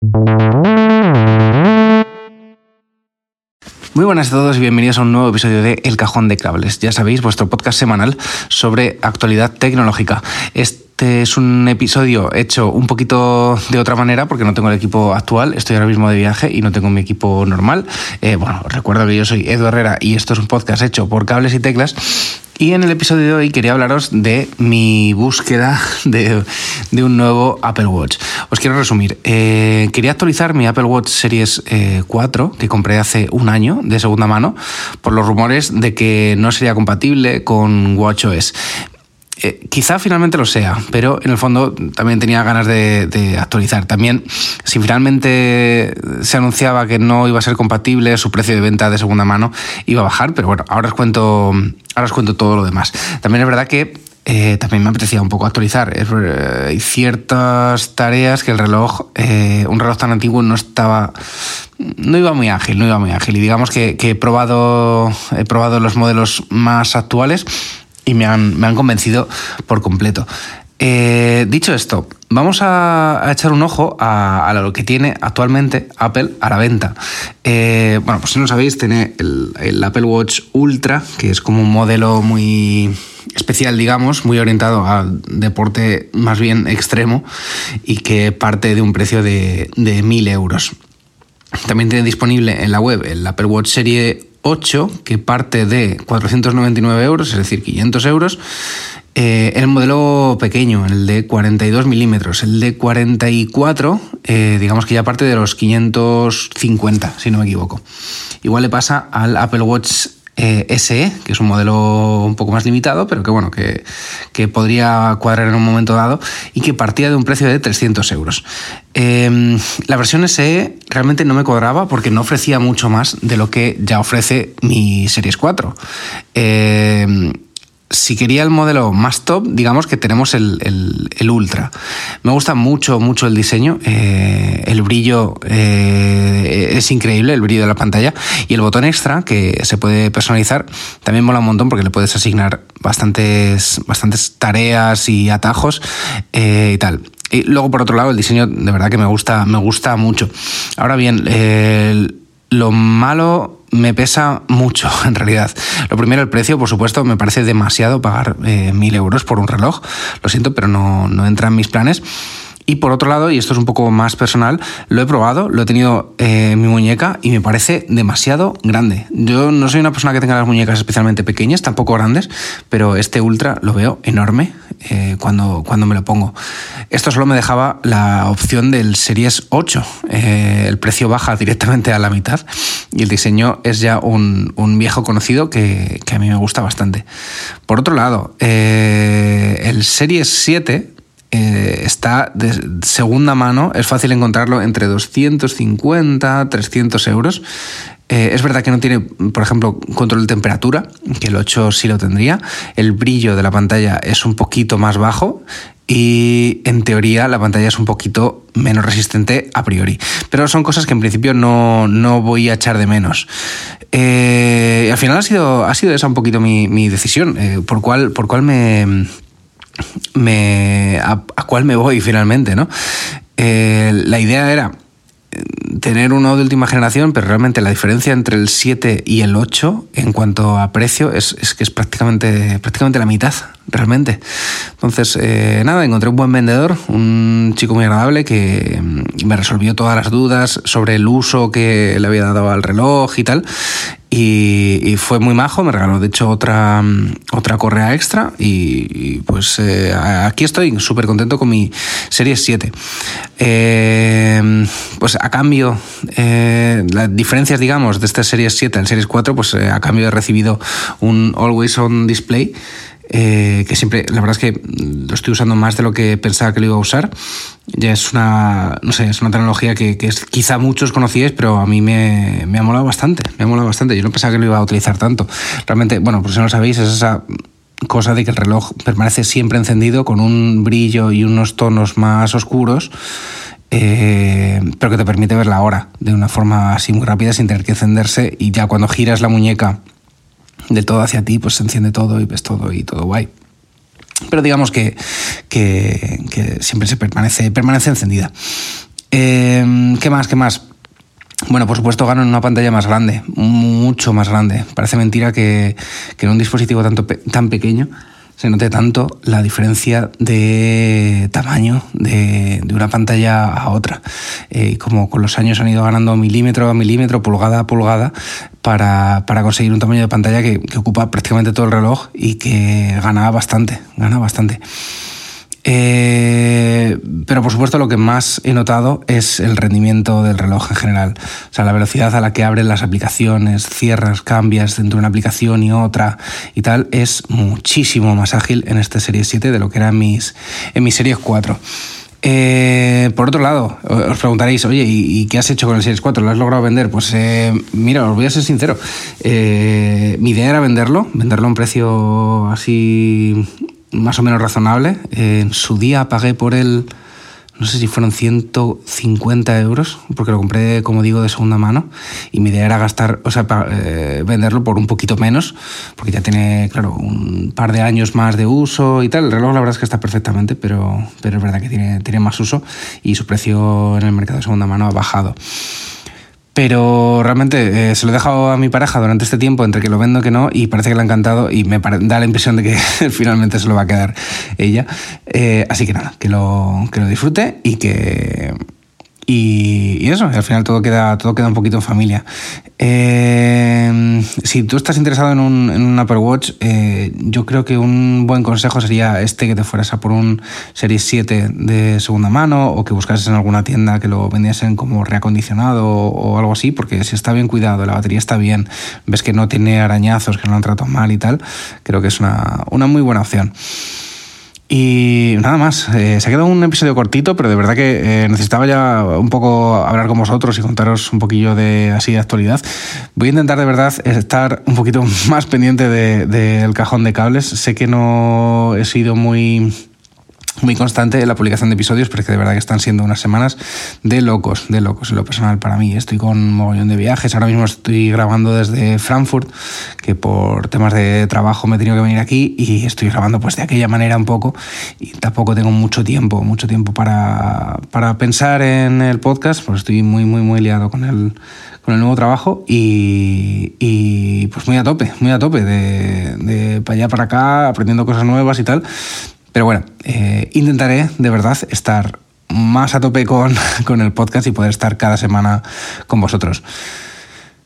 Muy buenas a todos y bienvenidos a un nuevo episodio de El Cajón de Cables. Ya sabéis, vuestro podcast semanal sobre actualidad tecnológica. Es un episodio hecho un poquito de otra manera porque no tengo el equipo actual, estoy ahora mismo de viaje y no tengo mi equipo normal. Eh, bueno, recuerdo que yo soy Edu Herrera y esto es un podcast hecho por cables y teclas y en el episodio de hoy quería hablaros de mi búsqueda de, un nuevo Apple Watch. Os quiero resumir. Eh, quería actualizar mi Apple Watch Series 4, eh, que compré hace un año de segunda mano, por los rumores de que no sería compatible con WatchOS. Eh, quizá finalmente lo sea, pero en el fondo también tenía ganas de, actualizar. También, si finalmente se anunciaba que no iba a ser compatible, su precio de venta de segunda mano iba a bajar, pero bueno, ahora os cuento, ahora os cuento todo lo demás. También es verdad que eh, también me apetecía un poco actualizar. Eh, hay ciertas tareas que el reloj, un reloj tan antiguo, no estaba. No iba muy ágil, no iba muy ágil. Y digamos que, que he, probado, he probado los modelos más actuales y me han, me han convencido por completo. Eh, dicho esto, vamos a, echar un ojo a, lo que tiene actualmente Apple a la venta. Eh, bueno, pues si no sabéis, tiene el, Apple Watch Ultra, que es como un modelo muy especial, digamos, muy orientado al deporte más bien extremo y que parte de un precio de, de 1000 euros. También tiene disponible en la web el Apple Watch Serie 8, que parte de 499 euros, es decir, 500 euros. Eh, el modelo pequeño, el de 42 milímetros. El de 44, eh, digamos que ya parte de los 550, si no me equivoco. Igual le pasa al Apple Watch eh, SE, que es un modelo un poco más limitado, pero que bueno, que, podría cuadrar en un momento dado y que partía de un precio de 300 euros. Em, la versión SE realmente no me cuadraba porque no ofrecía mucho más de lo que ya ofrece mi Series 4 si quería el modelo más top, digamos que tenemos el, Ultra. Me gusta mucho, mucho el diseño. Eh, el brillo eh, es increíble, el brillo de la pantalla. Y el botón extra, que se puede personalizar, también mola un montón porque le puedes asignar bastantes, bastantes tareas y atajos eh, y tal. Y luego, por otro lado, el diseño de verdad que me gusta, me gusta mucho. Ahora bien, lo malo me pesa mucho, en realidad. Lo primero, el precio, por supuesto, me parece demasiado pagar eh, mil euros por un reloj. Lo siento, pero no, no entra en mis planes. Y por otro lado, y esto es un poco más personal, lo he probado, lo he tenido eh, en mi muñeca y me parece demasiado grande. Yo no soy una persona que tenga las muñecas especialmente pequeñas, tampoco grandes, pero este Ultra lo veo enorme eh, cuando, cuando me lo pongo. Esto solo me dejaba la opción del Series 8. Eh, el precio baja directamente a la mitad y el diseño es ya un, viejo conocido que, que, a mí me gusta bastante. Por otro lado, el Series 7 eh, está de segunda mano, es fácil encontrarlo entre 250, 300 euros. Eh, es verdad que no tiene, por ejemplo, control de temperatura, que el 8 sí lo tendría. El brillo de la pantalla es un poquito más bajo y en teoría la pantalla es un poquito menos resistente a priori. Pero son cosas que en principio no, voy a echar de menos. Eh, al final ha sido, ha sido esa un poquito mi, decisión, por cuál por cuál me me, a, cuál me voy finalmente, ¿no? Eh, la idea era eh, tener uno de última generación, pero realmente la diferencia entre el 7 y el 8 en cuanto a precio es, es que es prácticamente, prácticamente la mitad realmente. Entonces, eh, nada, encontré un buen vendedor, un chico muy agradable que mm, me resolvió todas las dudas sobre el uso que le había dado al reloj y tal. Y, fue muy majo, me regaló de hecho otra, mm, otra correa extra y, pues eh, aquí estoy súper contento con mi serie 7. Eh, pues a cambio, las diferencias digamos de esta serie 7 al series 4, pues a cambio he recibido un Always On Display eh, que siempre, la verdad es que lo estoy usando más de lo que pensaba que lo iba a usar. Ya es una, no sé, es una tecnología que, es, quizá muchos conocíais, pero a mí me, me, ha molado bastante, me ha molado bastante. Yo no pensaba que lo iba a utilizar tanto. Realmente, bueno, por si no lo sabéis, es esa cosa de que el reloj permanece siempre encendido con un brillo y unos tonos más oscuros. Eh, pero que te permite ver la hora de una forma así muy rápida sin tener que encenderse y ya cuando giras la muñeca de todo hacia ti, pues se enciende todo y ves todo y todo guay. Pero digamos que, que, siempre se permanece, permanece encendida. Em, ¿Qué más? ¿Qué más? Bueno, por supuesto gano en una pantalla más grande, mucho más grande. Parece mentira que, en un dispositivo tanto, tan pequeño se note tanto la diferencia de tamaño de, una pantalla a otra. Eh, como con los años han ido ganando milímetro a milímetro, pulgada a pulgada, para, conseguir un tamaño de pantalla que, que, ocupa prácticamente todo el reloj y que gana bastante, gana bastante. Eh, pero por supuesto lo que más he notado es el rendimiento del reloj en general. O sea, la velocidad a la que abren las aplicaciones, cierras, cambias dentro de una aplicación y otra y tal, es muchísimo más ágil en este Serie 7 de lo que era en mis, en mis Series 4. Eh, por otro lado, os preguntaréis, oye, ¿y, qué has hecho con el Series 4? ¿Lo has logrado vender? Pues eh, mira, os voy a ser sincero. mi idea era venderlo, venderlo a un precio así más o menos razonable. en su día pagué por él, no sé si fueron 150 euros, porque lo compré, como digo, de segunda mano. Y mi idea era gastar, o sea, eh, venderlo por un poquito menos, porque ya tiene, claro, un par de años más de uso y tal. El reloj, la verdad es que está perfectamente, pero, pero es verdad que tiene, tiene más uso y su precio en el mercado de segunda mano ha bajado. Pero realmente eh, se lo he dejado a mi pareja durante este tiempo, entre que lo vendo que no, y parece que le ha encantado y me da la impresión de que finalmente se lo va a quedar ella. Eh, así que nada, que lo, que lo disfrute y que, y, eso, al final todo queda, todo queda un poquito en familia. Eh, si tú estás interesado en un, Apple Watch, eh, yo creo que un buen consejo sería este que te fueras a por un Series 7 de segunda mano o que buscases en alguna tienda que lo vendiesen como reacondicionado o, algo así, porque si está bien cuidado, la batería está bien, ves que no tiene arañazos, que no lo han tratado mal y tal, creo que es una, una muy buena opción. Y nada más, eh, se ha quedado un episodio cortito, pero de verdad que eh, necesitaba ya un poco hablar con vosotros y contaros un poquillo de así de actualidad. Voy a intentar de verdad estar un poquito más pendiente del cajón de cables. Sé que no he sido muy muy constante en la publicación de episodios, porque de verdad que están siendo unas semanas de locos, de locos en lo personal para mí. Estoy con un mogollón de viajes, ahora mismo estoy grabando desde Frankfurt, que por temas de trabajo me he tenido que venir aquí y estoy grabando pues de aquella manera un poco y tampoco tengo mucho tiempo, mucho tiempo para, para pensar en el podcast, pues estoy muy, muy, muy liado con el, con el nuevo trabajo y, y pues muy a tope, muy a tope de, de para allá para acá, aprendiendo cosas nuevas y tal. Pero bueno, eh, intentaré de verdad estar más a tope con, el podcast y poder estar cada semana con vosotros.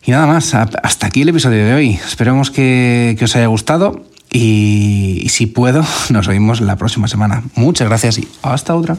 Y nada más, hasta aquí el episodio de hoy. Esperemos que, que os haya gustado y, y si puedo, nos oímos la próxima semana. Muchas gracias y hasta otra.